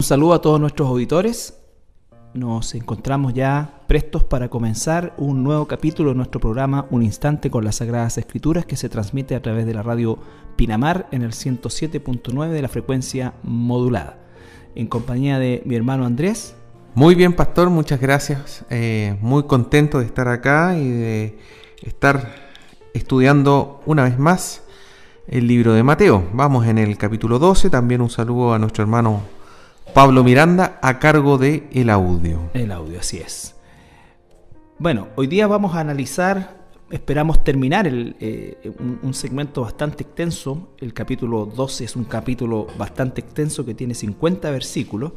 Un saludo a todos nuestros auditores. Nos encontramos ya prestos para comenzar un nuevo capítulo de nuestro programa Un Instante con las Sagradas Escrituras que se transmite a través de la radio Pinamar en el 107.9 de la frecuencia modulada. En compañía de mi hermano Andrés. Muy bien, pastor, muchas gracias. Eh, muy contento de estar acá y de estar estudiando una vez más el libro de Mateo. Vamos en el capítulo 12. También un saludo a nuestro hermano Pablo Miranda a cargo de el audio. El audio, así es. Bueno, hoy día vamos a analizar, esperamos terminar el, eh, un, segmento bastante extenso. El capítulo 12 es un capítulo bastante extenso que tiene 50 versículos.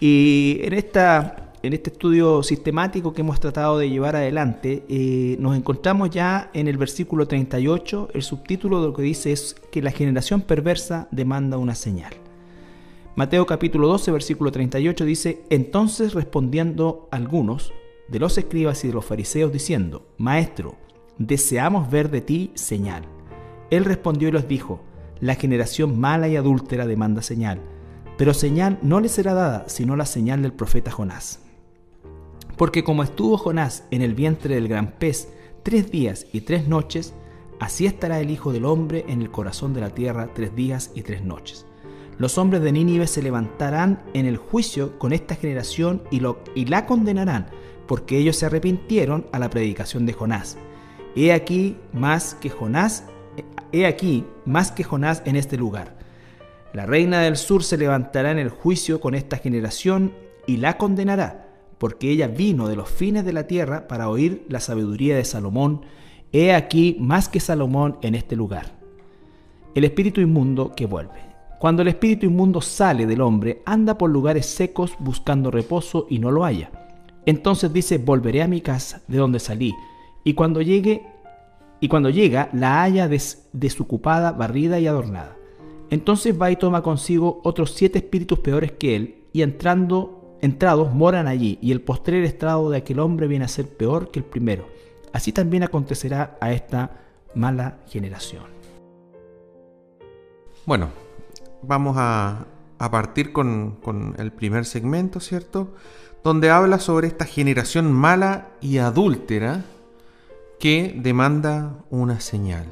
Y en, esta, en este estudio sistemático que hemos tratado de llevar adelante, eh, nos encontramos ya en el versículo 38. El subtítulo de lo que dice es que la generación perversa demanda una señal. Mateo capítulo 12, versículo 38 dice, entonces respondiendo algunos de los escribas y de los fariseos diciendo, Maestro, deseamos ver de ti señal. Él respondió y les dijo, la generación mala y adúltera demanda señal, pero señal no le será dada sino la señal del profeta Jonás. Porque como estuvo Jonás en el vientre del gran pez tres días y tres noches, así estará el Hijo del Hombre en el corazón de la tierra tres días y tres noches los hombres de Nínive se levantarán en el juicio con esta generación y, lo, y la condenarán, porque ellos se arrepintieron a la predicación de Jonás. He aquí más que Jonás, he aquí más que Jonás en este lugar. La reina del sur se levantará en el juicio con esta generación y la condenará, porque ella vino de los fines de la tierra para oír la sabiduría de Salomón. He aquí más que Salomón en este lugar. El espíritu inmundo que vuelve. Cuando el espíritu inmundo sale del hombre, anda por lugares secos buscando reposo y no lo halla. Entonces dice, volveré a mi casa de donde salí, y cuando llegue y cuando llega la halla desocupada, barrida y adornada. Entonces va y toma consigo otros siete espíritus peores que él, y entrando, entrados moran allí, y el postrer estrado de aquel hombre viene a ser peor que el primero. Así también acontecerá a esta mala generación. Bueno, vamos a, partir con, el primer segmento, ¿cierto? Donde habla sobre esta generación mala y adúltera que demanda una señal.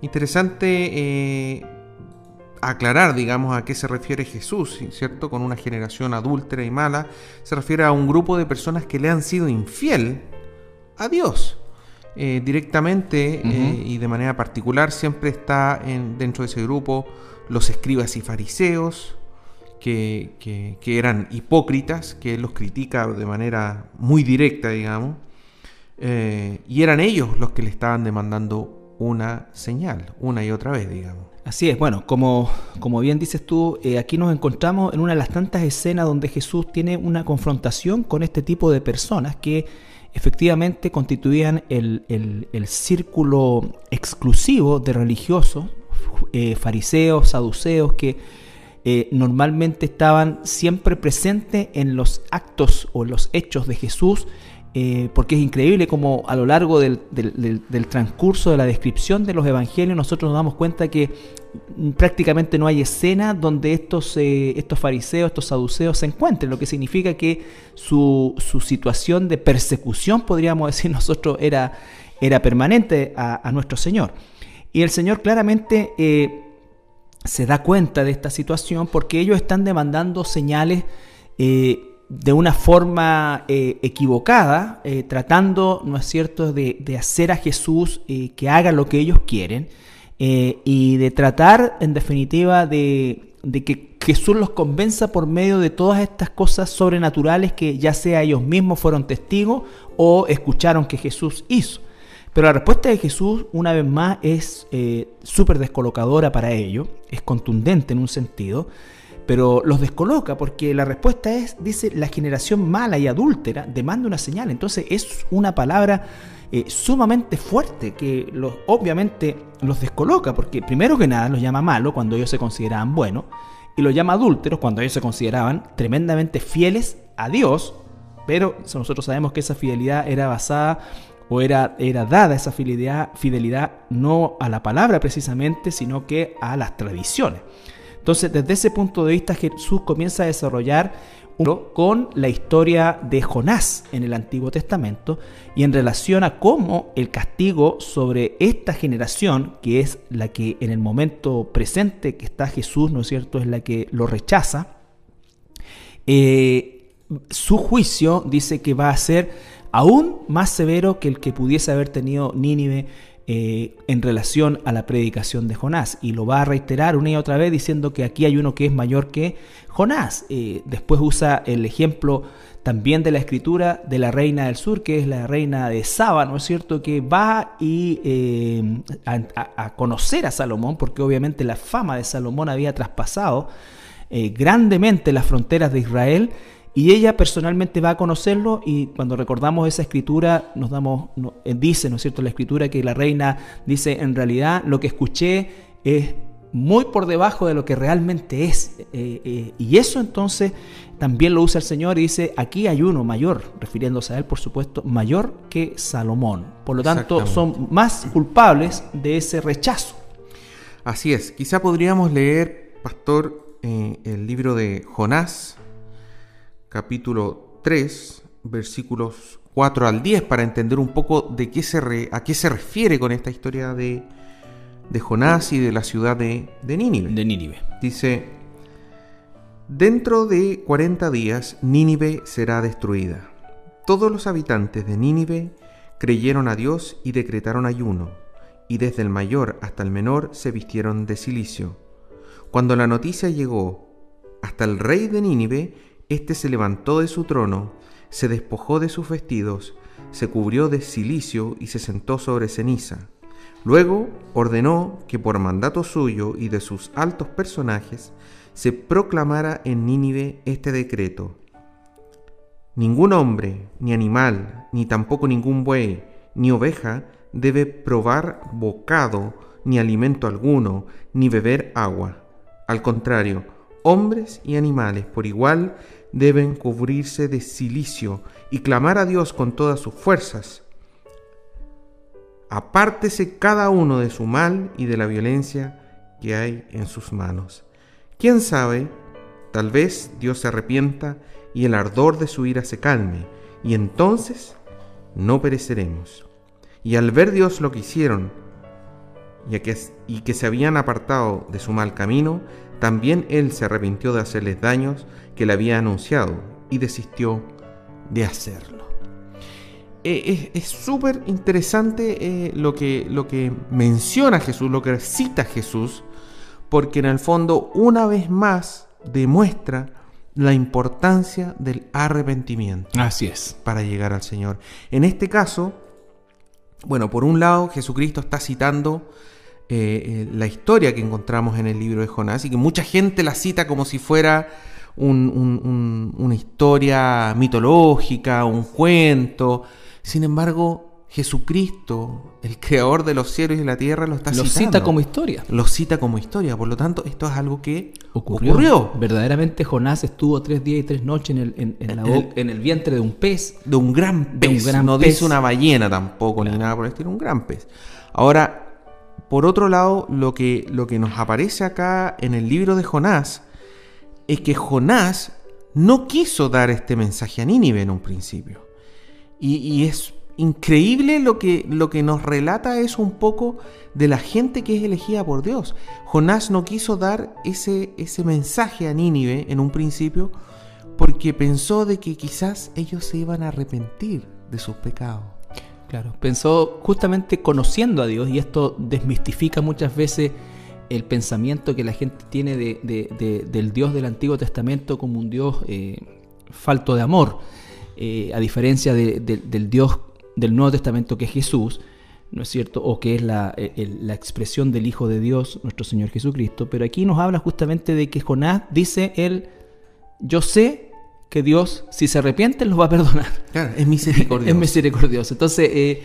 Interesante eh, aclarar, digamos, a qué se refiere Jesús, ¿cierto? Con una generación adúltera y mala, se refiere a un grupo de personas que le han sido infiel a Dios. Eh, directamente eh, y de manera particular siempre está en, dentro de ese grupo los escribas y fariseos, que, eran hipócritas, que él los critica de manera muy directa, digamos, eh, y eran ellos los que le estaban demandando una señal, una y otra vez, digamos. Así es, bueno, como, como bien dices tú, eh, aquí nos encontramos en una de las tantas escenas donde Jesús tiene una confrontación con este tipo de personas que efectivamente constituían el, el círculo exclusivo de religiosos eh, fariseos, saduceos, que eh, normalmente estaban siempre presentes en los actos o los hechos de Jesús, eh, porque es increíble como a lo largo del, transcurso de la descripción de los evangelios nosotros nos damos cuenta que prácticamente no hay escena donde estos, estos fariseos, estos saduceos se encuentren, lo que significa que su, situación de persecución, podríamos decir nosotros, era, era permanente a nuestro Señor. Y el Señor claramente eh, se da cuenta de esta situación porque ellos están demandando señales eh, de una forma eh, equivocada, tratando, ¿no es cierto?, de, hacer a Jesús que haga lo que ellos quieren y de tratar, en definitiva, de, de que Jesús los convenza por medio de todas estas cosas sobrenaturales que ya sea ellos mismos fueron testigos o escucharon que Jesús hizo. Pero la respuesta de Jesús, una vez más, es eh, súper descolocadora para ellos, es contundente en un sentido, pero los descoloca porque la respuesta es, dice, la generación mala y adúltera demanda una señal. Entonces es una palabra eh, sumamente fuerte que los, obviamente los descoloca porque primero que nada los llama malo cuando ellos se consideraban buenos y los llama adúlteros cuando ellos se consideraban tremendamente fieles a Dios, pero nosotros sabemos que esa fidelidad era basada o era, era dada esa fidelidad, no a la palabra precisamente, sino que a las tradiciones. Entonces, desde ese punto de vista, Jesús comienza a desarrollar con la historia de Jonás en el Antiguo Testamento y en relación a cómo el castigo sobre esta generación, que es la que en el momento presente que está Jesús, ¿no es cierto?, es la que lo rechaza, eh, su juicio dice que va a ser aún más severo que el que pudiese haber tenido Nínive eh, en relación a la predicación de Jonás. Y lo va a reiterar una y otra vez diciendo que aquí hay uno que es mayor que Jonás. Eh, después usa el ejemplo también de la escritura de la reina del sur, que es la reina de Saba, ¿no es cierto? Que va y, eh, a, conocer a Salomón, porque obviamente la fama de Salomón había traspasado grandemente las fronteras de Israel y ella personalmente va a conocerlo y cuando recordamos esa escritura nos damos, eh, dice, ¿no es cierto?, la escritura que la reina dice, en realidad lo que escuché es muy por debajo de lo que realmente es. Eh, eh, y eso entonces también lo usa el Señor y dice, aquí hay uno mayor, refiriéndose a él, por supuesto, mayor que Salomón. Por lo tanto, son más culpables de ese rechazo. Así es, quizá podríamos leer, pastor, el libro de Jonás, capítulo 3, versículos 4 al 10, para entender un poco de qué se a qué se refiere con esta historia de, de Jonás y de la ciudad de, de Nínive. De Nínive. Dice, dentro de 40 días Nínive será destruida. Todos los habitantes de Nínive creyeron a Dios y decretaron ayuno, y desde el mayor hasta el menor se vistieron de silicio. Cuando la noticia llegó hasta el rey de Nínive, este se levantó de su trono, se despojó de sus vestidos, se cubrió de cilicio y se sentó sobre ceniza. Luego ordenó que por mandato suyo y de sus altos personajes se proclamara en Nínive este decreto. Ningún hombre, ni animal, ni tampoco ningún buey, ni oveja debe probar bocado, ni alimento alguno, ni beber agua. Al contrario, hombres y animales por igual deben cubrirse de silicio y clamar a Dios con todas sus fuerzas. Apártese cada uno de su mal y de la violencia que hay en sus manos. ¿Quién sabe? Tal vez Dios se arrepienta y el ardor de su ira se calme, y entonces no pereceremos. Y al ver Dios lo que hicieron, y que, y que se habían apartado de su mal camino, también Él se arrepintió de hacerles daños que le había anunciado y desistió de hacerlo. Eh, es súper interesante eh, lo, que, lo que menciona Jesús, lo que cita Jesús, porque en el fondo una vez más demuestra la importancia del arrepentimiento. Así es. Para llegar al Señor. En este caso, bueno, por un lado Jesucristo está citando eh, la historia que encontramos en el libro de Jonás y que mucha gente la cita como si fuera una historia mitológica, un cuento. Sin embargo, Jesucristo, el creador de los cielos y de la tierra, lo está lo cita como historia. Lo cita como historia. Por lo tanto, esto es algo que ocurrió. Verdaderamente Jonás estuvo tres días y tres noches en el, en, el, vientre de un pez. De un gran pez. no dice una ballena tampoco, ni nada por el estilo, un gran pez. Ahora, por otro lado, lo que, lo que nos aparece acá en el libro de Jonás es que Jonás no quiso dar este mensaje a Nínive en un principio. Y, es increíble lo que, lo que nos relata es un poco de la gente que es elegida por Dios. Jonás no quiso dar ese, ese mensaje a Nínive en un principio porque pensó de que quizás ellos se iban a arrepentir de sus pecados. Claro, pensó justamente conociendo a Dios y esto desmistifica muchas veces el pensamiento que la gente tiene de, del Dios del Antiguo Testamento como un Dios eh, falto de amor, eh, a diferencia del Dios del Nuevo Testamento que es Jesús, ¿no es cierto? O que es la, la, expresión del Hijo de Dios, nuestro Señor Jesucristo. Pero aquí nos habla justamente de que Jonás dice él, yo sé que Dios, si se arrepiente, los va a perdonar. Claro, es misericordioso. es misericordioso. Entonces, eh,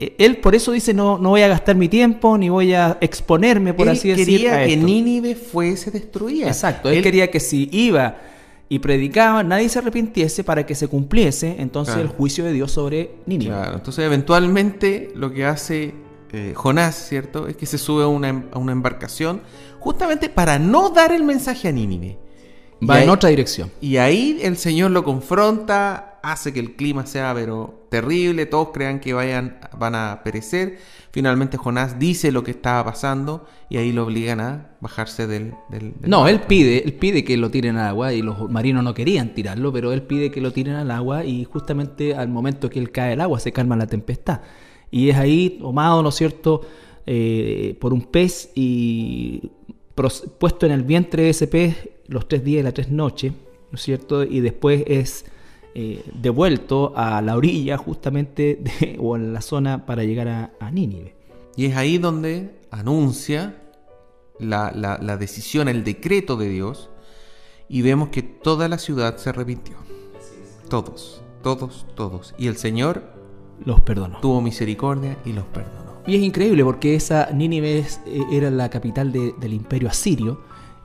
eh, él por eso dice, no, no voy a gastar mi tiempo, ni voy a exponerme, por así decirlo. quería que Nínive fuese destruida. Exacto, él, quería que si iba y predicaba, nadie se arrepintiese para que se cumpliese entonces el juicio de Dios sobre Nínive. Claro, entonces eventualmente lo que hace eh, Jonás, ¿cierto? Es que se sube a una, a una embarcación justamente para no dar el mensaje a Nínive. Va Y en ahí- otra dirección. Y ahí el Señor lo confronta, hace que el clima sea pero terrible, todos crean que vayan, van a perecer. Finalmente Jonás dice lo que estaba pasando y ahí lo obligan a bajarse del... del- del No, él pide, él pide que lo tiren al agua y los marinos no querían tirarlo, pero él pide que lo tiren al agua y justamente al momento que él cae al agua se calma la tempestad. Y es ahí tomado, ¿no es cierto?, eh, por un pez y puesto en el vientre de ese pez los tres días y las tres noches, ¿no es cierto? Y después es eh, devuelto a la orilla justamente de- o en la zona para llegar a, a Nínive. Y es ahí donde anuncia la, la- la decisión, el decreto de Dios, y vemos que toda la ciudad se arrepintió. Todos, todos, todos. Y el Señor Los perdonó. tuvo misericordia y los perdonó. Y es increíble porque esa Nínive eh, era la capital de- del imperio asirio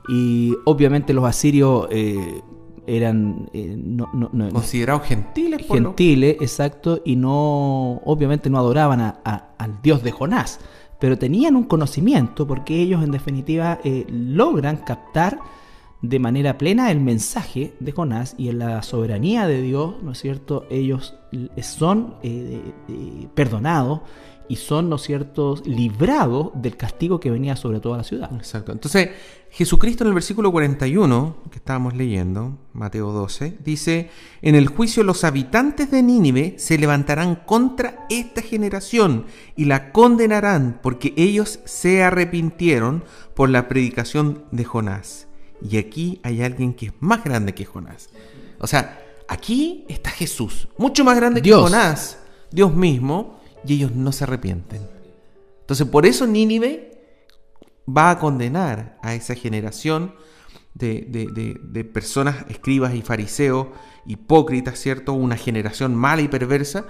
y obviamente los asirios eh, eran eh, no- no- no- Considerados gentiles por lo- gentiles, exacto, y no obviamente no adoraban a- a- al dios de Jonás, pero tenían un conocimiento porque ellos en definitiva eh, logran captar de manera plena el mensaje de Jonás y en la soberanía de Dios, ¿no es cierto? Ellos son eh, eh, perdonados y son, ¿no es cierto?, librados del castigo que venía sobre toda la ciudad. Exacto. Entonces, Jesucristo en el versículo 41, que estábamos leyendo, Mateo 12, dice, en el juicio los habitantes de Nínive se levantarán contra esta generación y la condenarán porque ellos se arrepintieron por la predicación de Jonás. Y aquí hay alguien que es más grande que Jonás. O sea, aquí está Jesús, mucho más grande Dios. que Jonás, Dios mismo, y ellos no se arrepienten. Entonces, por eso Nínive va a condenar a esa generación de, de- de- de personas, escribas y fariseos, hipócritas, ¿cierto? Una generación mala y perversa,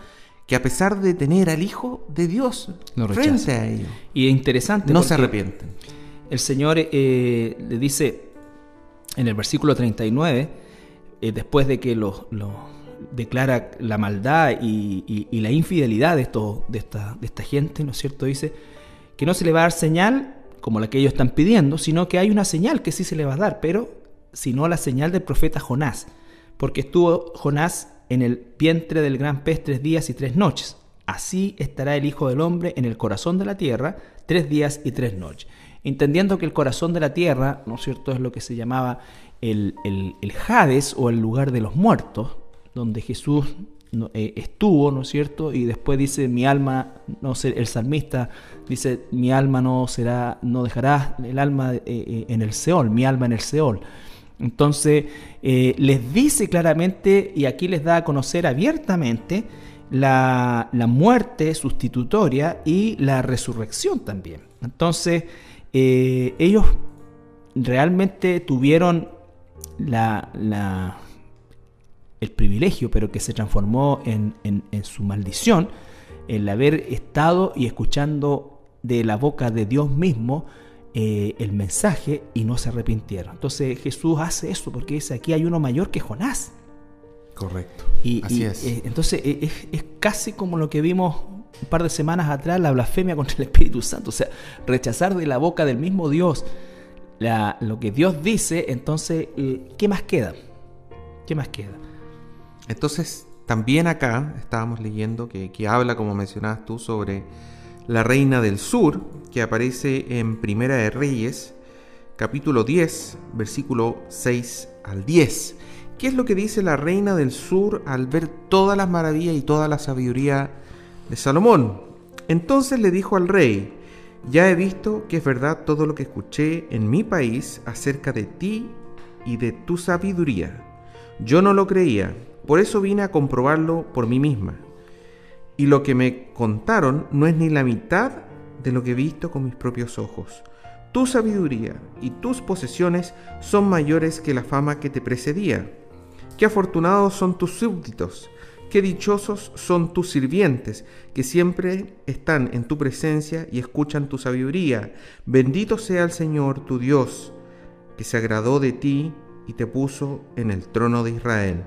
que a pesar de tener al Hijo de Dios Lo frente a ellos, Y es interesante. no se arrepienten. El Señor eh, le dice en el versículo 39, eh, después de que lo, lo declara la maldad y, la infidelidad de, esto, de esta gente, ¿no es cierto? Dice que no se le va a dar señal como la que ellos están pidiendo, sino que hay una señal que sí se le va a dar, pero sino la señal del profeta Jonás, porque estuvo Jonás en el vientre del gran pez tres días y tres noches. Así estará el Hijo del Hombre en el corazón de la tierra tres días y tres noches. Entendiendo que el corazón de la tierra, ¿no es cierto?, es lo que se llamaba el, el- el Hades o el lugar de los muertos, donde Jesús eh, estuvo, ¿no es cierto? Y después dice, mi alma, no sé, el salmista dice, mi alma no será, no dejará el alma eh, eh, en el Seol, mi alma en el Seol. Entonces, les dice claramente, y aquí les da a conocer abiertamente, la, muerte sustitutoria y la resurrección también. Entonces, ellos realmente tuvieron la- el privilegio, pero que se transformó en, en- en su maldición, el haber estado y escuchando de la boca de Dios mismo eh, el mensaje y no se arrepintieron. Entonces Jesús hace eso porque dice, aquí hay uno mayor que Jonás. Correcto. Y, Así y, es. eh, entonces eh, es, es casi como lo que vimos un par de semanas atrás, la blasfemia contra el Espíritu Santo. O sea, rechazar de la boca del mismo Dios la- lo que Dios dice, entonces, ¿qué más queda? ¿Qué más queda? Entonces, también acá estábamos leyendo que, habla, como mencionabas tú, sobre la reina del sur, que aparece en Primera de Reyes, capítulo 10, versículo 6 al 10. ¿Qué es lo que dice la reina del sur al ver todas las maravillas y toda la sabiduría de Salomón? Entonces le dijo al rey, ya he visto que es verdad todo lo que escuché en mi país acerca de ti y de tu sabiduría. Yo no lo creía, por eso vine a comprobarlo por mí misma. Y lo que me contaron no es ni la mitad de lo que he visto con mis propios ojos. Tu sabiduría y tus posesiones son mayores que la fama que te precedía. Qué afortunados son tus súbditos, qué dichosos son tus sirvientes, que siempre están en tu presencia y escuchan tu sabiduría. Bendito sea el Señor tu Dios, que se agradó de ti y te puso en el trono de Israel.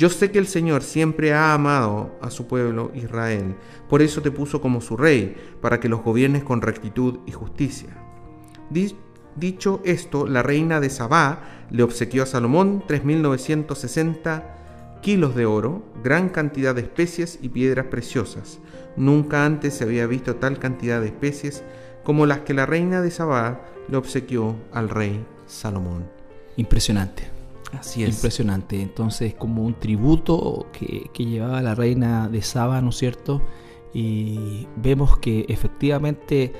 Yo sé que el Señor siempre ha amado a su pueblo Israel, por eso te puso como su rey, para que los gobiernes con rectitud y justicia. Di- Dicho esto, la reina de Sabá le obsequió a Salomón 3.960 kilos de oro, gran cantidad de especies y piedras preciosas. Nunca antes se había visto tal cantidad de especies como las que la reina de Sabá le obsequió al rey Salomón. Impresionante. Así es. Impresionante. Entonces, como un tributo que, llevaba la reina de Saba, ¿no es cierto? Y vemos que efectivamente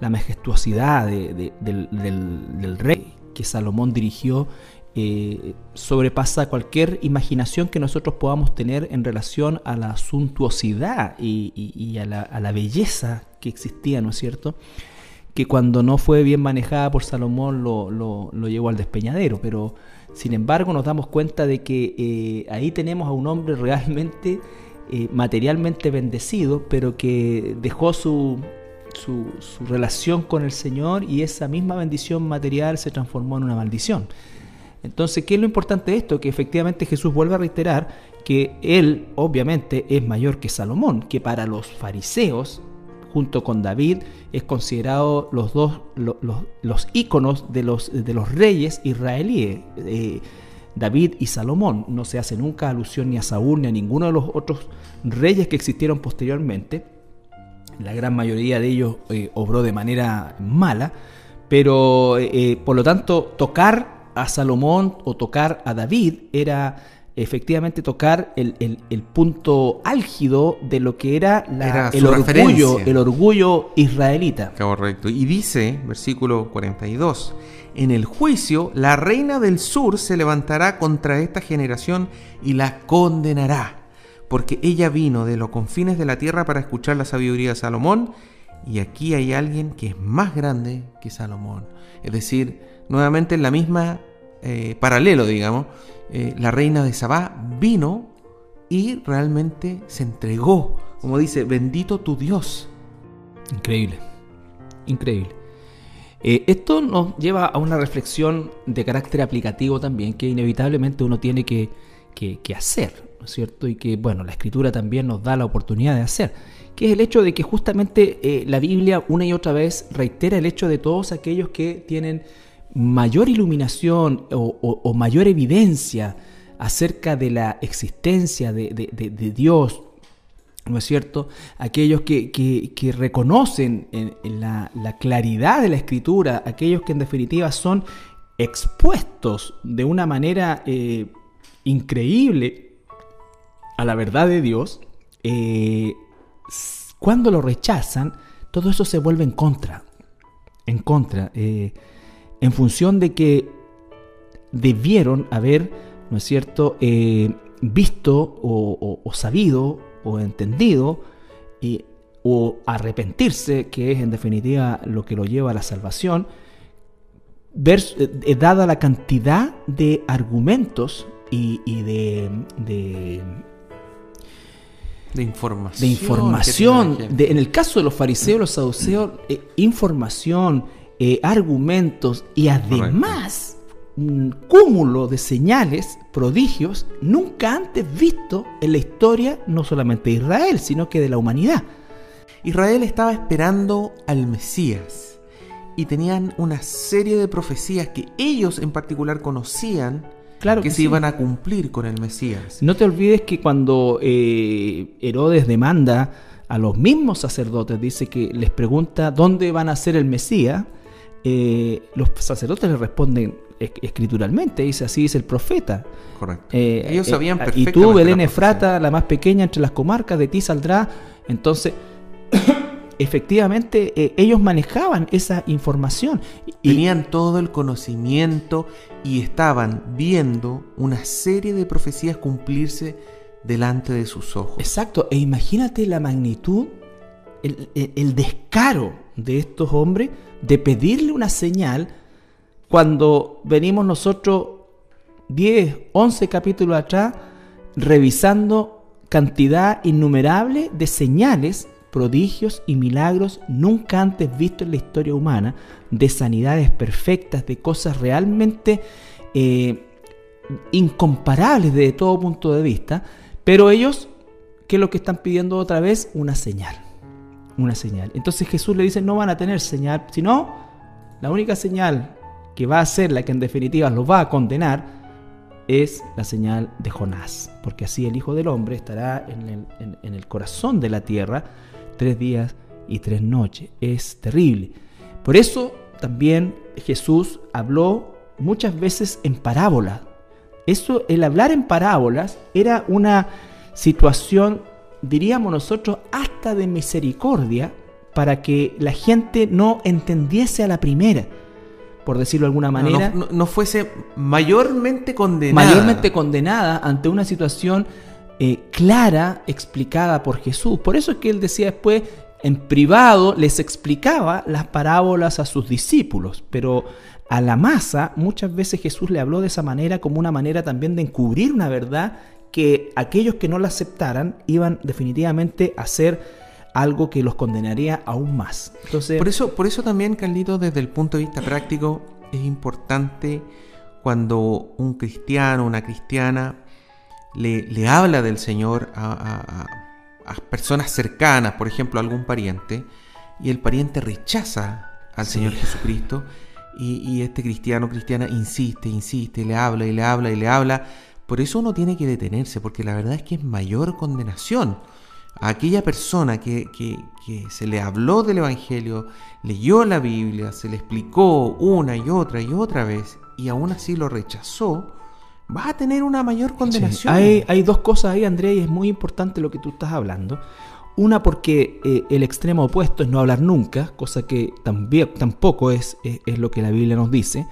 la majestuosidad de- de- del, rey que Salomón dirigió eh, sobrepasa cualquier imaginación que nosotros podamos tener en relación a la suntuosidad y, a, la, belleza que existía, ¿no es cierto? que cuando no fue bien manejada por Salomón lo, lo- lo llevó al despeñadero, pero sin embargo nos damos cuenta de que eh, ahí tenemos a un hombre realmente eh, materialmente bendecido, pero que dejó su, su, su relación con el Señor y esa misma bendición material se transformó en una maldición. Entonces, ¿qué es lo importante de esto? Que efectivamente Jesús vuelve a reiterar que él obviamente es mayor que Salomón, que para los fariseos, junto con David, es considerado los dos lo- los, los íconos de los, de los reyes israelíes. eh, David y Salomón. No se hace nunca alusión ni a Saúl ni a ninguno de los otros reyes que existieron posteriormente. La gran mayoría de ellos eh, obró de manera mala, pero eh, eh, por lo tanto tocar a Salomón o tocar a David era efectivamente tocar el, el- el punto álgido de lo que era, la- Era el, orgullo, referencia. el orgullo israelita. Correcto. Y dice, versículo 42, en el juicio la reina del sur se levantará contra esta generación y la condenará, porque ella vino de los confines de la tierra para escuchar la sabiduría de Salomón, y aquí hay alguien que es más grande que Salomón. Es decir, nuevamente en la misma eh, paralelo, digamos, eh, la reina de Sabá vino y realmente se entregó, como dice, bendito tu Dios. Increíble, increíble. Eh, esto nos lleva a una reflexión de carácter aplicativo también, que inevitablemente uno tiene que, que- hacer, ¿no es cierto? Y que, bueno, la escritura también nos da la oportunidad de hacer, que es el hecho de que justamente eh, la Biblia una y otra vez reitera el hecho de todos aquellos que tienen mayor iluminación o, mayor evidencia acerca de la existencia de- Dios, ¿no es cierto? Aquellos que, reconocen en, en la, la claridad de la escritura, aquellos que en definitiva son expuestos de una manera eh, increíble a la verdad de Dios, eh, cuando lo rechazan, todo eso se vuelve en contra, en contra, eh, en función de que debieron haber, ¿no es cierto?, eh, visto o, o- o sabido o entendido y- o arrepentirse, que es en definitiva lo que lo lleva a la salvación, ver, eh, dada la cantidad de argumentos y, y de, de, De información. de información, de- en el caso de los fariseos, los saduceos, eh, información, eh, argumentos y además un cúmulo de señales, prodigios, nunca antes visto en la historia no solamente de Israel, sino que de la humanidad. Israel estaba esperando al Mesías y tenían una serie de profecías que ellos en particular conocían Claro que, que se sí. iban a cumplir con el Mesías. No te olvides que cuando eh, Herodes demanda a los mismos sacerdotes, dice que les pregunta dónde van a ser el Mesías, eh, los sacerdotes le responden es- escrituralmente, dice así es el profeta. Correcto. Eh, ellos eh, sabían Y perfectamente. tú, la Belén. Efrata, la más pequeña entre las comarcas, de ti saldrá. Entonces, efectivamente, eh, ellos manejaban esa información. Y, Tenían todo el conocimiento y estaban viendo una serie de profecías cumplirse delante de sus ojos. Exacto, e imagínate la magnitud, el, el- el descaro de estos hombres de pedirle una señal cuando venimos nosotros 10, 11 capítulos atrás revisando cantidad innumerable de señales, prodigios y milagros nunca antes vistos en la historia humana, de sanidades perfectas, de cosas realmente eh, incomparables desde todo punto de vista, pero ellos, ¿qué es lo que están pidiendo otra vez? Una señal. Una señal. Entonces Jesús le dice, no van a tener señal, sino la única señal que va a ser la que en definitiva los va a condenar, es la señal de Jonás, porque así el Hijo del Hombre estará en el, corazón de la tierra tres días y tres noches. Es terrible. Por eso también Jesús habló muchas veces en parábolas. Eso, el hablar en parábolas era una situación, diríamos nosotros, hasta de misericordia para que la gente no entendiese a la primera por decirlo de alguna manera. No, fuese mayormente condenada. Mayormente condenada ante una situación eh, clara, explicada por Jesús. Por eso es que él decía después, en privado, les explicaba las parábolas a sus discípulos, pero a la masa muchas veces Jesús le habló de esa manera como una manera también de encubrir una verdad que aquellos que no la aceptaran iban definitivamente a ser algo que los condenaría aún más. Entonces, por eso, por eso también, Carlito, desde el punto de vista práctico, es importante cuando un cristiano, una cristiana, le, habla del Señor a, personas cercanas, por ejemplo, a algún pariente, y el pariente rechaza al Señor Jesucristo, y, y este cristiano cristiana insiste, insiste, le habla y le habla y le habla. Por eso uno tiene que detenerse, porque la verdad es que es mayor condenación a aquella persona que, se le habló del Evangelio, leyó la Biblia, se le explicó una y otra y otra vez, y aún así lo rechazó, va a tener una mayor condenación. Hay, dos cosas ahí, Andrea, y es muy importante lo que tú estás hablando. Una porque eh, el extremo opuesto es no hablar nunca, cosa que también, tampoco es, es, lo que la Biblia nos dice.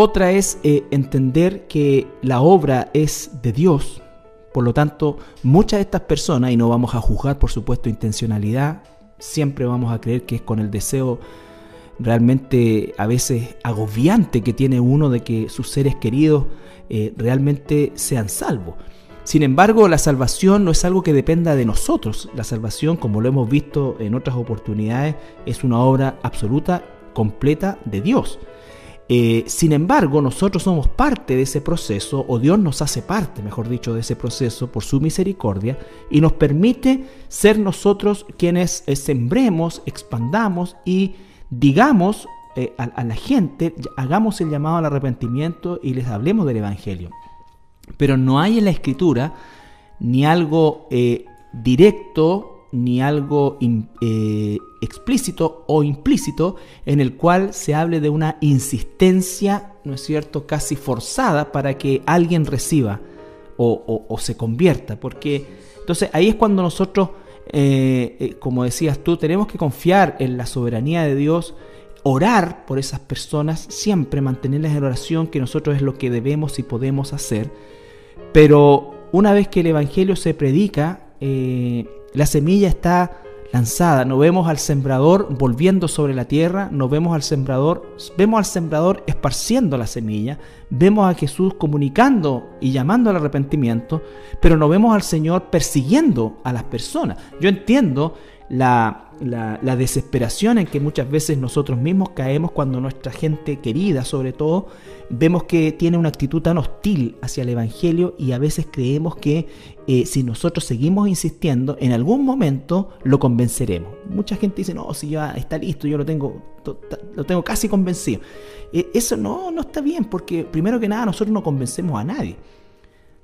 Otra es eh, entender que la obra es de Dios, por lo tanto, muchas de estas personas, y no vamos a juzgar por supuesto intencionalidad, siempre vamos a creer que es con el deseo realmente a veces agobiante que tiene uno de que sus seres queridos eh, realmente sean salvos. Sin embargo, la salvación no es algo que dependa de nosotros. La salvación, como lo hemos visto en otras oportunidades, es una obra absoluta, completa de Dios. Eh, sin embargo, nosotros somos parte de ese proceso, o Dios nos hace parte, mejor dicho, de ese proceso por su misericordia, y nos permite ser nosotros quienes eh, sembremos, expandamos y digamos eh, a, la gente, hagamos el llamado al arrepentimiento y les hablemos del Evangelio. Pero no hay en la escritura ni algo directo ni algo eh, explícito o implícito en el cual se hable de una insistencia, ¿no es cierto?, casi forzada para que alguien reciba o, se convierta. Porque entonces ahí es cuando nosotros, eh, eh, como decías tú, tenemos que confiar en la soberanía de Dios, orar por esas personas, siempre mantenerlas en oración, que nosotros es lo que debemos y podemos hacer. Pero una vez que el Evangelio se predica, la semilla está lanzada, no vemos al sembrador volviendo sobre la tierra, no vemos al sembrador, vemos al sembrador esparciendo la semilla, vemos a Jesús comunicando y llamando al arrepentimiento, pero no vemos al Señor persiguiendo a las personas. Yo entiendo la, la, desesperación en que muchas veces nosotros mismos caemos cuando nuestra gente querida, sobre todo, vemos que tiene una actitud tan hostil hacia el Evangelio y a veces creemos que eh, si nosotros seguimos insistiendo, en algún momento lo convenceremos. Mucha gente dice, no, si ya está listo, yo lo tengo, lo tengo casi convencido. Eh, eso no, no está bien, porque primero que nada nosotros no convencemos a nadie.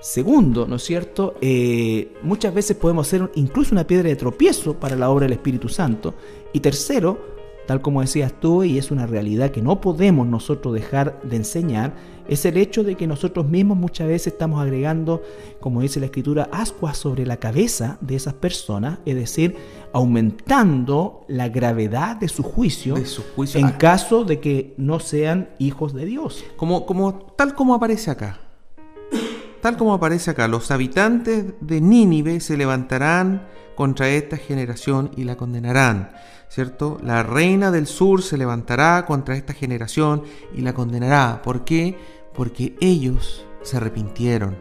Segundo, ¿no es cierto? Eh, muchas veces podemos ser incluso una piedra de tropiezo para la obra del Espíritu Santo. Y tercero, tal como decías tú, y es una realidad que no podemos nosotros dejar de enseñar, es el hecho de que nosotros mismos muchas veces estamos agregando, como dice la Escritura, ascuas sobre la cabeza de esas personas, es decir, aumentando la gravedad de su juicio, en ah. caso de que no sean hijos de Dios. Como, como, tal como aparece acá tal como aparece acá, los habitantes de Nínive se levantarán contra esta generación y la condenarán. ¿Cierto? La reina del sur se levantará contra esta generación y la condenará. ¿Por qué? Porque ellos se arrepintieron.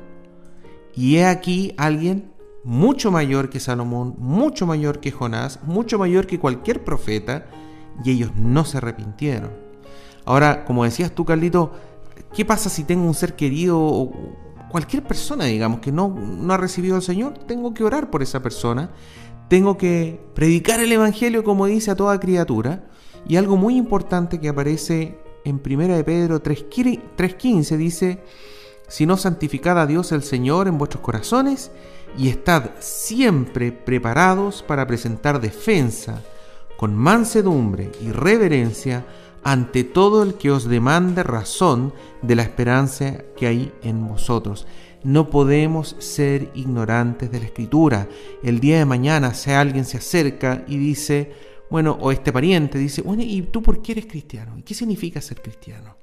Y he aquí alguien mucho mayor que Salomón, mucho mayor que Jonás, mucho mayor que cualquier profeta, y ellos no se arrepintieron. Ahora, como decías tú, Carlito, ¿qué pasa si tengo un ser querido cualquier persona, digamos, que no, no ha recibido al Señor, tengo que orar por esa persona, tengo que predicar el Evangelio como dice a toda criatura, Y algo muy importante que aparece en 1 de Pedro 3.15 dice, Si no santificad a Dios el Señor en vuestros corazones y estad siempre preparados para presentar defensa con mansedumbre y reverencia ante todo el que os demande razón de la esperanza que hay en vosotros. No podemos ser ignorantes de la escritura. El día de mañana, si alguien se acerca y dice, bueno, o este pariente dice, bueno, ¿y tú por qué eres cristiano? ¿Y qué significa ser cristiano?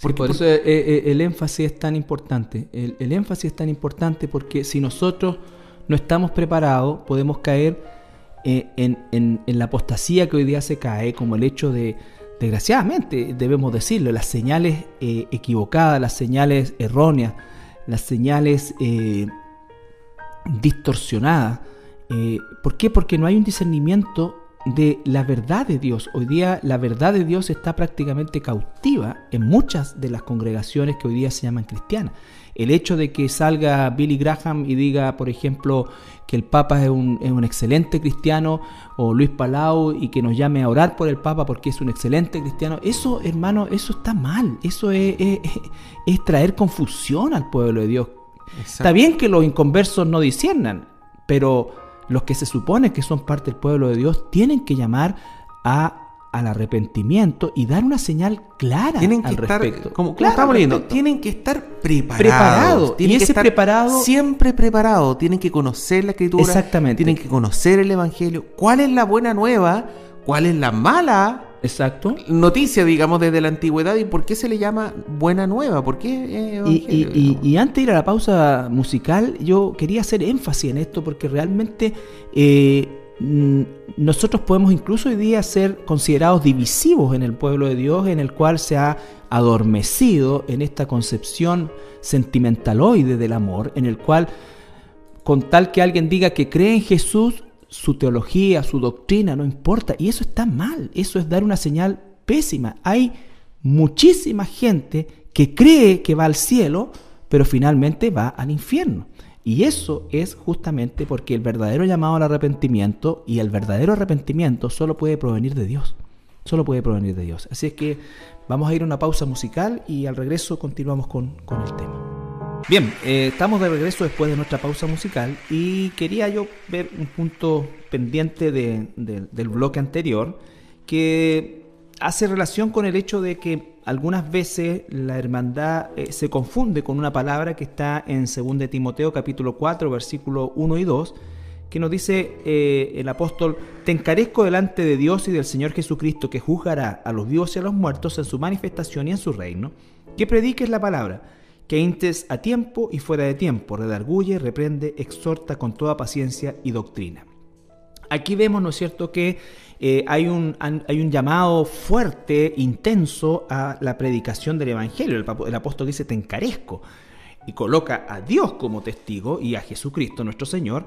Porque, por eso eh, eh, el énfasis es tan importante. El, énfasis es tan importante porque si nosotros no estamos preparados, podemos caer eh, en, la apostasía que hoy día se cae, como el hecho de, desgraciadamente, debemos decirlo, las señales equivocadas, las señales erróneas, las señales distorsionadas. ¿Por qué? Porque no hay un discernimiento de la verdad de Dios. Hoy día la verdad de Dios está prácticamente cautiva en muchas de las congregaciones que hoy día se llaman cristianas. El hecho de que salga Billy Graham y diga, por ejemplo, que el Papa es un, excelente cristiano, o Luis Palau y que nos llame a orar por el Papa porque es un excelente cristiano, eso, hermano, eso está mal. Eso es, es traer confusión al pueblo de Dios. Está bien que los inconversos no disciernan, pero los que se supone que son parte del pueblo de Dios tienen que llamar a, al arrepentimiento y dar una señal clara tienen que al estar, respecto. Como, estamos leyendo, tienen que estar preparados. Tienen y ese preparado siempre preparado. Tienen que conocer la escritura. Exactamente. Tienen que conocer el evangelio. ¿Cuál es la buena nueva? ¿Cuál es la mala Exacto. Noticia, digamos, desde la antigüedad y por qué se le llama buena nueva, por qué y, antes de ir a la pausa musical, yo quería hacer énfasis en esto porque realmente eh, nosotros podemos incluso hoy día ser considerados divisivos en el pueblo de Dios, en el cual se ha adormecido en esta concepción sentimentaloide del amor, en el cual con tal que alguien diga que cree en Jesús, su teología, su doctrina, no importa. Y eso está mal, eso es dar una señal pésima. Hay muchísima gente que cree que va al cielo, pero finalmente va al infierno. Y eso es justamente porque el verdadero llamado al arrepentimiento y el verdadero arrepentimiento solo puede provenir de Dios. Solo puede provenir de Dios. Así es que vamos a ir a una pausa musical y al regreso continuamos con, con el tema. Bien, eh, estamos de regreso después de nuestra pausa musical y quería yo ver un punto pendiente del bloque anterior que hace relación con el hecho de que algunas veces la hermandad eh, se confunde con una palabra que está en 2 Timoteo capítulo 4 versículo 1 y 2 que nos dice eh, el apóstol, te encarezco delante de Dios y del Señor Jesucristo que juzgará a los vivos y a los muertos en su manifestación y en su reino, que prediques la palabra que intes a tiempo y fuera de tiempo, redarguye, reprende, exhorta con toda paciencia y doctrina. Aquí vemos, ¿no es cierto?, que eh, hay, un, hay un llamado fuerte, intenso a la predicación del Evangelio. El, apóstol dice, te encarezco, y coloca a Dios como testigo y a Jesucristo, nuestro Señor,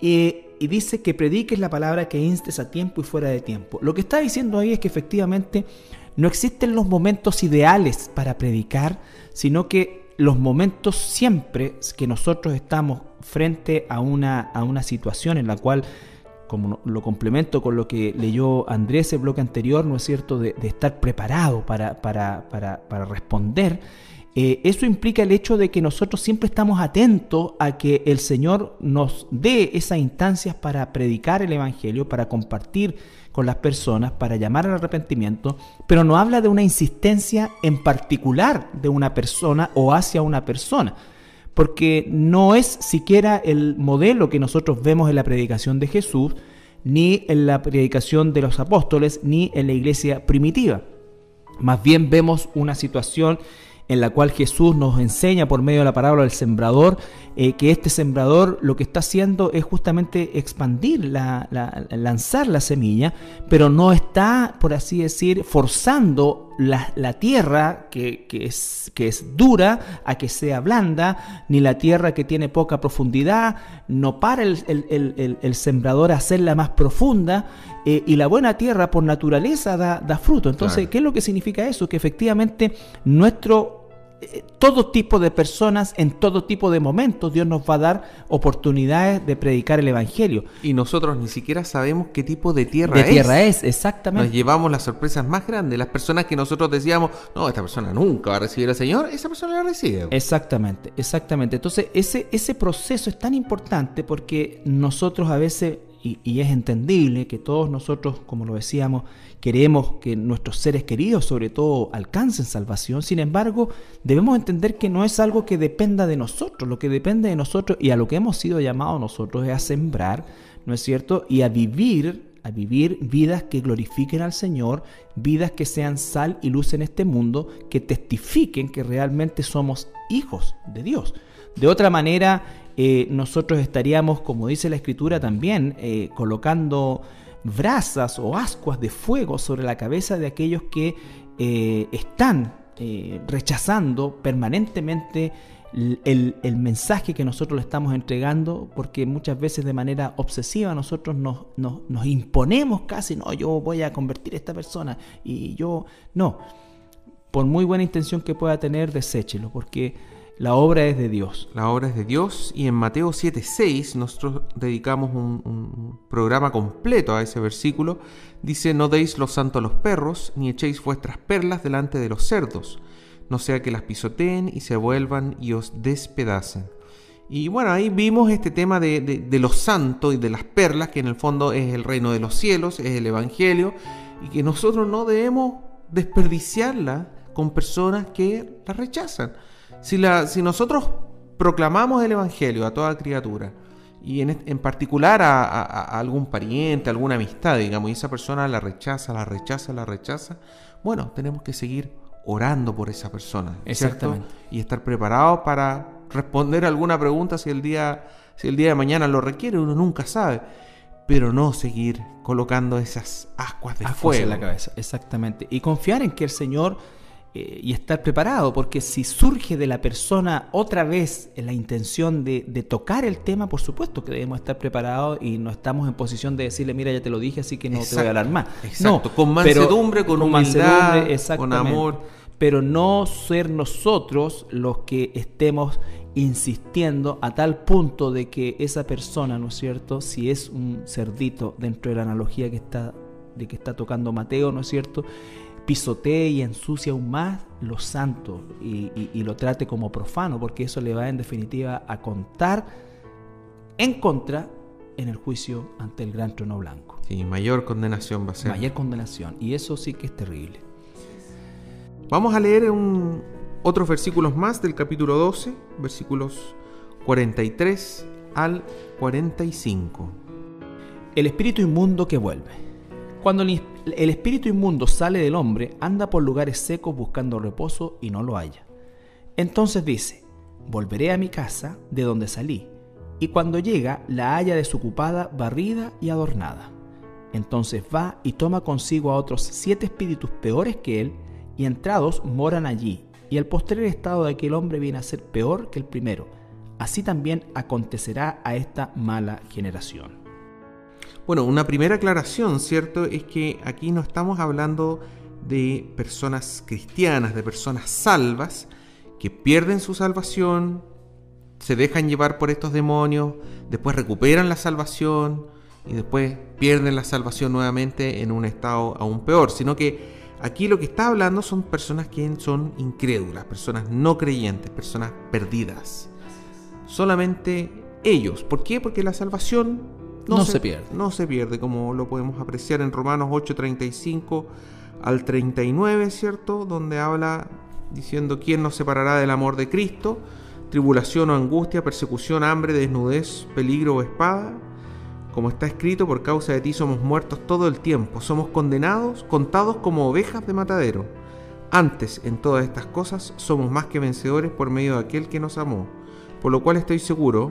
y dice que prediques la palabra que instes a tiempo y fuera de tiempo. Lo que está diciendo ahí es que efectivamente no existen los momentos ideales para predicar, sino que los momentos siempre que nosotros estamos frente a una, a una situación en la cual, como lo complemento con lo que leyó Andrés el bloque anterior, ¿no es cierto?, de, estar preparado para, para, para, para responder, eh, eso implica el hecho de que nosotros siempre estamos atentos a que el Señor nos dé esas instancias para predicar el Evangelio, para compartir con las personas para llamar al arrepentimiento, pero no habla de una insistencia en particular de una persona o hacia una persona, porque no es siquiera el modelo que nosotros vemos en la predicación de Jesús, ni en la predicación de los apóstoles, ni en la iglesia primitiva. Más bien vemos una situación en la cual Jesús nos enseña por medio de la parábola del sembrador eh, que este sembrador lo que está haciendo es justamente expandir, la, lanzar la semilla, pero no está, por así decir, forzando la, tierra que, es, que es dura a que sea blanda, ni la tierra que tiene poca profundidad, no para el, sembrador a hacerla más profunda, eh, y la buena tierra por naturaleza da, fruto. Entonces, ¿qué es lo que significa eso? Que efectivamente nuestro todo tipo de personas, en todo tipo de momentos, Dios nos va a dar oportunidades de predicar el Evangelio. Y nosotros ni siquiera sabemos qué tipo de tierra de es. tierra es, exactamente. Nos llevamos las sorpresas más grandes. Las personas que nosotros decíamos, no, esta persona nunca va a recibir al Señor, esa persona la recibe. Exactamente, exactamente. Entonces, ese, ese proceso es tan importante porque nosotros a veces y, es entendible que todos nosotros, como lo decíamos, queremos que nuestros seres queridos sobre todo alcancen salvación. Sin embargo, debemos entender que no es algo que dependa de nosotros. Lo que depende de nosotros y a lo que hemos sido llamados nosotros es a sembrar, ¿no es cierto? Y a vivir a vivir vidas que glorifiquen al Señor, vidas que sean sal y luz en este mundo, que testifiquen que realmente somos hijos de Dios. De otra manera, eh, nosotros estaríamos, como dice la escritura también, eh, colocando brasas o ascuas de fuego sobre la cabeza de aquellos que eh, están rechazando permanentemente el, mensaje que nosotros le estamos entregando, porque muchas veces de manera obsesiva nosotros nos, nos, imponemos casi, no, yo voy a convertir a esta persona y yo, no, por muy buena intención que pueda tener, deséchelo, porque la obra es de Dios. La obra es de Dios y en Mateo 7:6 nosotros dedicamos un, programa completo a ese versículo. Dice, no deis los santos a los perros, ni echéis vuestras perlas delante de los cerdos, no sea que las pisoteen y se vuelvan y os despedacen. Y bueno, ahí vimos este tema de, de los santos y de las perlas, que en el fondo es el reino de los cielos, es el Evangelio, y que nosotros no debemos desperdiciarla con personas que la rechazan. Si, la, si nosotros proclamamos el Evangelio a toda criatura, y en, particular a, algún pariente, alguna amistad, digamos, y esa persona la rechaza, la rechaza, la rechaza, bueno, tenemos que seguir orando por esa persona. Exactamente. Y estar preparados para responder alguna pregunta si el día, si el día de mañana lo requiere, uno nunca sabe. Pero no seguir colocando esas ascuas de fuego en la cabeza. Exactamente. Y confiar en que el Señor eh, y estar preparado, porque si surge de la persona otra vez la intención de, tocar el tema, por supuesto que debemos estar preparados y no estamos en posición de decirle, mira, ya te lo dije, así que no te voy a hablar más. Exacto, con mansedumbre, con, humildad, con amor. Pero no ser nosotros los que estemos insistiendo a tal punto de que esa persona, ¿no es cierto? Si es un cerdito dentro de la analogía que está de que está tocando Mateo, ¿no es cierto? Pisotee y ensucia aún más lo santo y, lo trate como profano, porque eso le va en definitiva a contar en contra en el juicio ante el gran trono blanco. Sí, mayor condenación va a ser. Mayor condenación, y eso sí que es terrible. Vamos a leer un, otros versículos más del capítulo 12, versículos 43 al 45. El espíritu inmundo que vuelve. Cuando el espíritu inmundo sale del hombre, anda por lugares secos buscando reposo y no lo halla. Entonces dice, volveré a mi casa de donde salí, y cuando llega la halla desocupada, barrida y adornada. Entonces va y toma consigo a otros siete espíritus peores que él, y entrados moran allí, y el postrer estado de aquel hombre viene a ser peor que el primero. Así también acontecerá a esta mala generación. Bueno, una primera aclaración, ¿cierto? Es que aquí no estamos hablando de personas cristianas, de personas salvas, que pierden su salvación, se dejan llevar por estos demonios, después recuperan la salvación y después pierden la salvación nuevamente en un estado aún peor, sino que aquí lo que está hablando son personas que son incrédulas, personas no creyentes, personas perdidas. Solamente ellos. ¿Por qué? Porque la salvación no, se, pierde. No se pierde, como lo podemos apreciar en Romanos 8:35 al 39, ¿cierto? Donde habla diciendo, ¿quién nos separará del amor de Cristo? Tribulación o angustia, persecución, hambre, desnudez, peligro o espada. Como está escrito, por causa de ti somos muertos todo el tiempo, somos condenados, contados como ovejas de matadero. Antes, en todas estas cosas, somos más que vencedores por medio de aquel que nos amó, por lo cual estoy seguro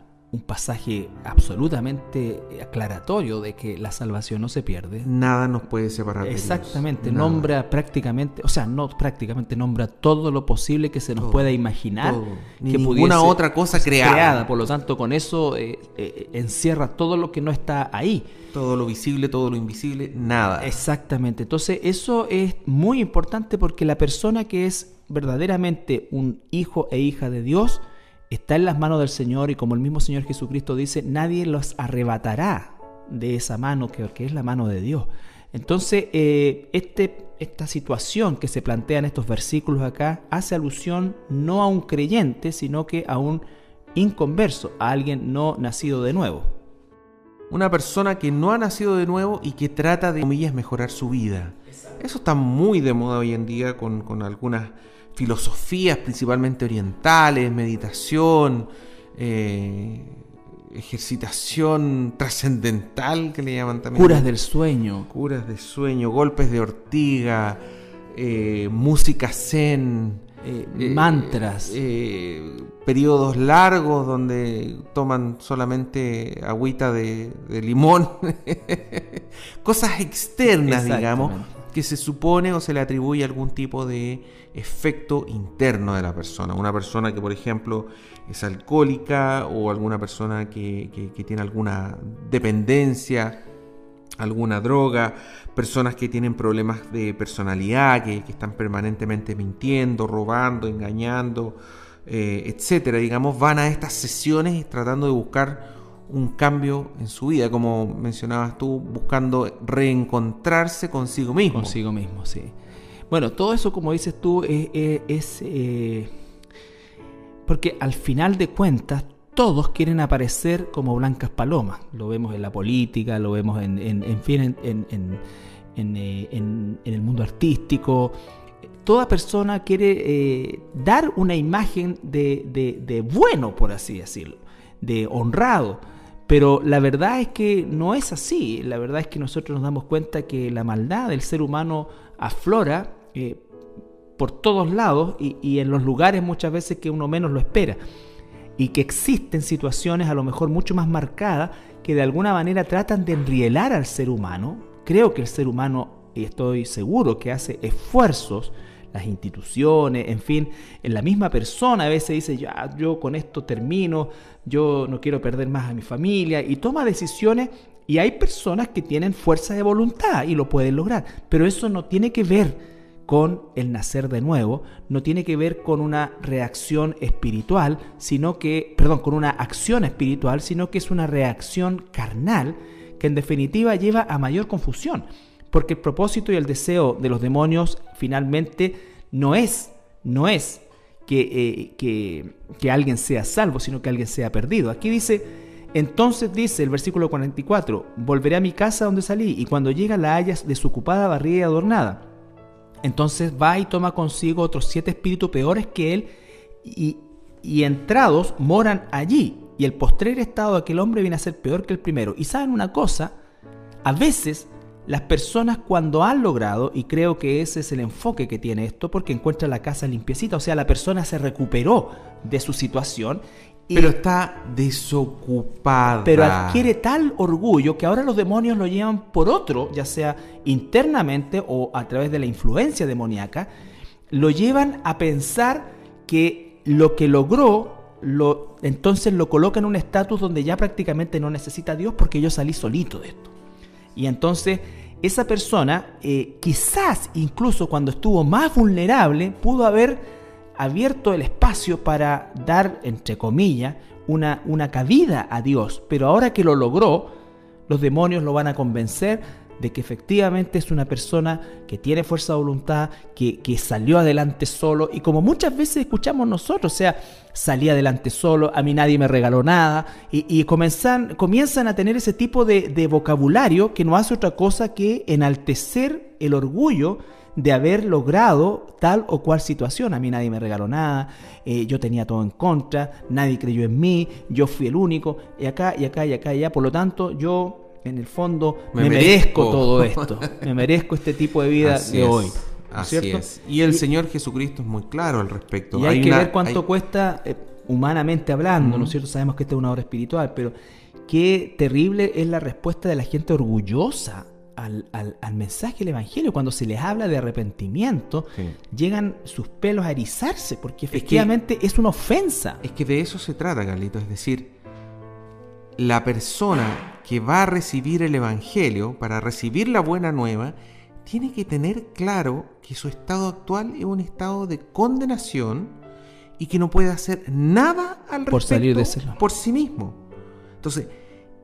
un pasaje absolutamente aclaratorio de que la salvación no se pierde. Nada nos puede separar de Exactamente, Dios. Nombra prácticamente, o sea, no prácticamente, nombra todo lo posible que se nos Todo, pueda imaginar. todo. Ni que ninguna pudiese otra cosa creada. Por lo tanto, con eso eh, eh, encierra todo lo que no está ahí. Todo lo visible, todo lo invisible, nada. Exactamente. Entonces, eso es muy importante porque la persona que es verdaderamente un hijo e hija de Dios está en las manos del Señor y como el mismo Señor Jesucristo dice, nadie los arrebatará de esa mano que, que es la mano de Dios. Entonces, eh, este, esta situación que se plantea en estos versículos acá hace alusión no a un creyente, sino que a un inconverso, a alguien no nacido de nuevo. Una persona que no ha nacido de nuevo y que trata de, comillas, mejorar su vida. Eso está muy de moda hoy en día con, con algunas filosofías, principalmente orientales, meditación, eh, ejercitación trascendental, que le llaman también. Curas del sueño. Curas de sueño, golpes de ortiga, eh, música zen. Eh, eh, mantras. periodos largos donde toman solamente agüita de, de limón. Cosas externas, digamos. Que se supone o se le atribuye algún tipo de efecto interno de la persona. Una persona que, por ejemplo, es alcohólica o alguna persona que, que- tiene alguna dependencia, alguna droga, personas que tienen problemas de personalidad, que, que están permanentemente mintiendo, robando, engañando, eh, etcétera, digamos, van a estas sesiones tratando de buscar un cambio en su vida, como mencionabas tú, buscando reencontrarse consigo mismo. Consigo mismo, sí. Bueno, todo eso, como dices tú, es... eh, porque al final de cuentas, todos quieren aparecer como blancas palomas. Lo vemos en la política, lo vemos en, en, fin, eh, en- en el mundo artístico. Toda persona quiere eh, dar una imagen de- de bueno, por así decirlo, de honrado. Pero la verdad es que no es así. La verdad es que nosotros nos damos cuenta que la maldad del ser humano aflora eh, por todos lados y, y en los lugares muchas veces que uno menos lo espera. Y que existen situaciones a lo mejor mucho más marcadas que de alguna manera tratan de enrielar al ser humano. Creo que el ser humano, y estoy seguro que hace esfuerzos, las instituciones, en fin, en la misma persona a veces dice, ya, yo con esto termino, yo no quiero perder más a mi familia, y toma decisiones y hay personas que tienen fuerza de voluntad y lo pueden lograr, pero eso no tiene que ver con el nacer de nuevo, no tiene que ver con una reacción espiritual, sino que, perdón, con una acción espiritual, sino que es una reacción carnal que en definitiva lleva a mayor confusión, porque el propósito y el deseo de los demonios finalmente no es, no es que, eh, que, que alguien sea salvo, sino que alguien sea perdido. Aquí dice, entonces dice el versículo 44, volveré a mi casa donde salí y cuando llega la hayas desocupada, barrida y adornada. Entonces va y toma consigo otros siete espíritus peores que él y, y entrados moran allí. Y el postrer estado de aquel hombre viene a ser peor que el primero. Y saben una cosa, a veces las personas cuando han logrado, y creo que ese es el enfoque que tiene esto, porque encuentra la casa limpiecita, o sea, la persona se recuperó de su situación. y- Pero está desocupada. pero adquiere tal orgullo que ahora los demonios lo llevan por otro, ya sea internamente o a través de la influencia demoníaca, lo llevan a pensar que lo que logró, lo, entonces lo coloca en un estatus donde ya prácticamente no necesita a Dios porque yo salí solito de esto. Y entonces esa persona, eh, quizás incluso cuando estuvo más vulnerable, pudo haber abierto el espacio para dar, entre comillas, una, una cabida a Dios. Pero ahora que lo logró, los demonios lo van a convencer de que efectivamente es una persona que tiene fuerza de voluntad, que, que salió adelante solo, y como muchas veces escuchamos nosotros, o sea, salí adelante solo, a mí nadie me regaló nada, y, y comienzan a tener ese tipo de, de vocabulario que no hace otra cosa que enaltecer el orgullo de haber logrado tal o cual situación. A mí nadie me regaló nada, eh, yo tenía todo en contra, nadie creyó en mí, yo fui el único, y acá, y acá, y acá, y allá. Por lo tanto, yo en el fondo me, Me merezco. merezco. todo esto, me merezco este tipo de vida Así de es, hoy. ¿no es Así cierto? es. Y el Señor Jesucristo es muy claro al respecto. Y hay, que una- ver cuánto hay- cuesta, eh, humanamente hablando, ¿no es cierto? Sabemos que esta es una obra espiritual, pero qué terrible es la respuesta de la gente orgullosa al, mensaje del Evangelio. Cuando se les habla de arrepentimiento, llegan sus pelos a erizarse, porque efectivamente es, una ofensa. Es que de eso se trata, Carlito. Es decir, la persona que va a recibir el Evangelio, para recibir la buena nueva, tiene que tener claro que su estado actual es un estado de condenación y que no puede hacer nada al respecto por, salir de por sí mismo. Entonces,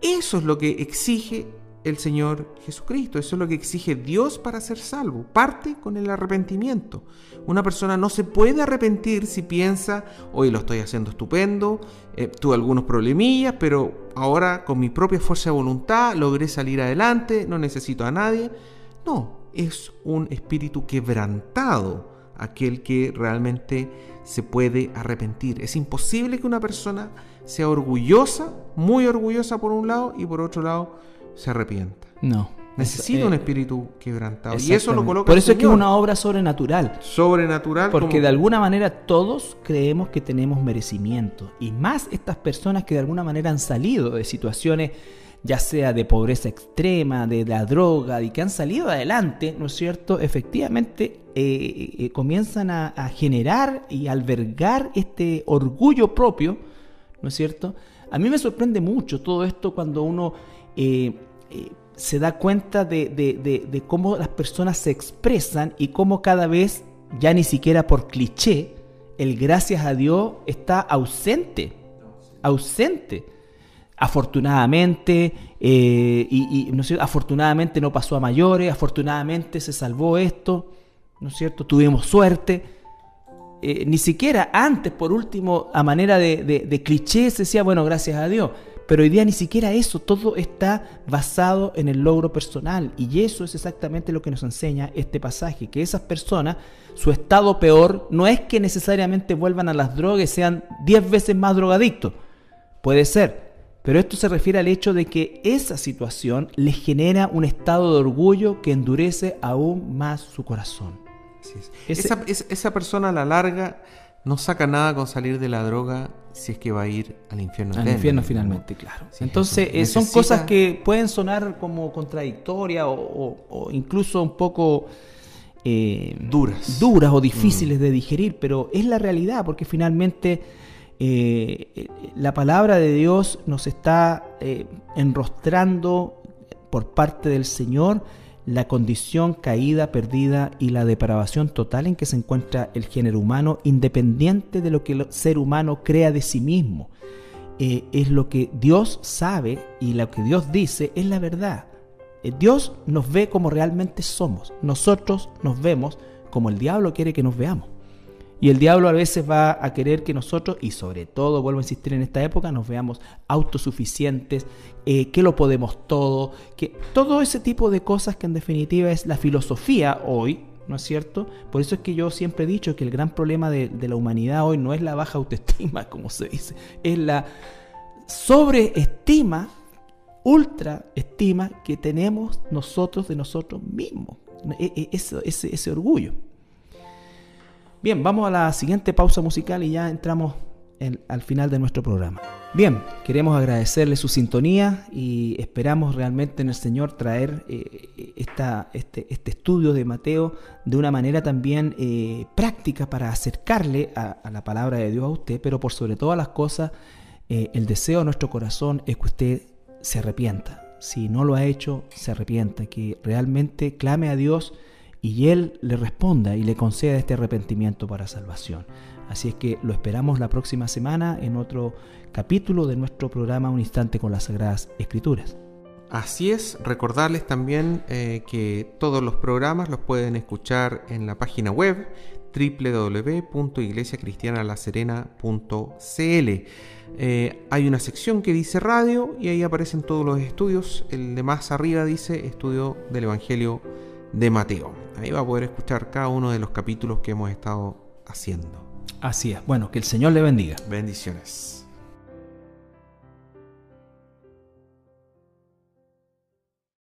eso es lo que exige el Señor Jesucristo. Eso es lo que exige Dios para ser salvo. Parte con el arrepentimiento. Una persona no se puede arrepentir si piensa, hoy lo estoy haciendo estupendo, eh, tuve algunos problemillas, pero ahora con mi propia fuerza de voluntad logré salir adelante, no necesito a nadie. No, es un espíritu quebrantado aquel que realmente se puede arrepentir. Es imposible que una persona sea orgullosa, muy orgullosa por un lado y por otro lado se arrepienta. No. Necesita un eh, espíritu quebrantado. Y eso lo coloca. Por eso es que es una obra sobrenatural. Sobrenatural. Porque de alguna manera todos creemos que tenemos merecimiento. Y más estas personas que de alguna manera han salido de situaciones, ya sea de pobreza extrema, de la droga, y que han salido adelante, ¿no es cierto? Efectivamente eh, eh, comienzan a, generar y albergar este orgullo propio, ¿no es cierto? A mí me sorprende mucho todo esto cuando uno eh, se da cuenta de, cómo las personas se expresan y cómo cada vez, ya ni siquiera por cliché, el gracias a Dios está ausente. Ausente. Afortunadamente, eh, y, ¿no afortunadamente no pasó a mayores, afortunadamente se salvó esto, ¿no es cierto? Tuvimos suerte. Eh, ni siquiera antes, por último, a manera de, de cliché, se decía, bueno, gracias a Dios. Pero hoy día ni siquiera eso, todo está basado en el logro personal. Y eso es exactamente lo que nos enseña este pasaje, que esas personas, su estado peor no es que necesariamente vuelvan a las drogas y sean 10 veces más drogadictos. Puede ser. Pero esto se refiere al hecho de que esa situación les genera un estado de orgullo que endurece aún más su corazón. esa, esa persona a la larga no saca nada con salir de la droga si es que va a ir al infierno. Al infierno finalmente, claro. Entonces, eh, son cosas que pueden sonar como contradictorias o, incluso un poco eh, duras. duras o difíciles mm. de digerir, pero es la realidad, porque finalmente eh, la palabra de Dios nos está enrostrando por parte del Señor la condición caída, perdida y la depravación total en que se encuentra el género humano, independiente de lo que el ser humano crea de sí mismo. Eh, es lo que Dios sabe y lo que Dios dice es la verdad. Eh, Dios nos ve como realmente somos. Nosotros nos vemos como el diablo quiere que nos veamos. Y el diablo a veces va a querer que nosotros, y sobre todo, vuelvo a insistir en esta época, nos veamos autosuficientes, eh, que lo podemos todo, que todo ese tipo de cosas que en definitiva es la filosofía hoy, ¿no es cierto? Por eso es que yo siempre he dicho que el gran problema de, la humanidad hoy no es la baja autoestima, como se dice, es la sobreestima, ultraestima que tenemos nosotros de nosotros mismos. E, e, ese, ese orgullo. Bien, vamos a la siguiente pausa musical y ya entramos al final de nuestro programa. Bien, queremos agradecerle su sintonía y esperamos realmente en el Señor traer eh, esta, este, este, estudio de Mateo de una manera también eh, práctica para acercarle a, la palabra de Dios a usted, pero por sobre todas las cosas, eh, el deseo de nuestro corazón es que usted se arrepienta. Si no lo ha hecho, se arrepienta, que realmente clame a Dios y Él le responda y le conceda este arrepentimiento para salvación. Así es que lo esperamos la próxima semana en otro capítulo de nuestro programa Un Instante con las Sagradas Escrituras. Así es, recordarles también eh, que todos los programas los pueden escuchar en la página web www.iglesiacristianalaserena.cl. Eh, hay una sección que dice radio y ahí aparecen todos los estudios. El de más arriba dice estudio del Evangelio de Mateo. Ahí va a poder escuchar cada uno de los capítulos que hemos estado haciendo. Así es. Bueno, que el Señor le bendiga. Bendiciones.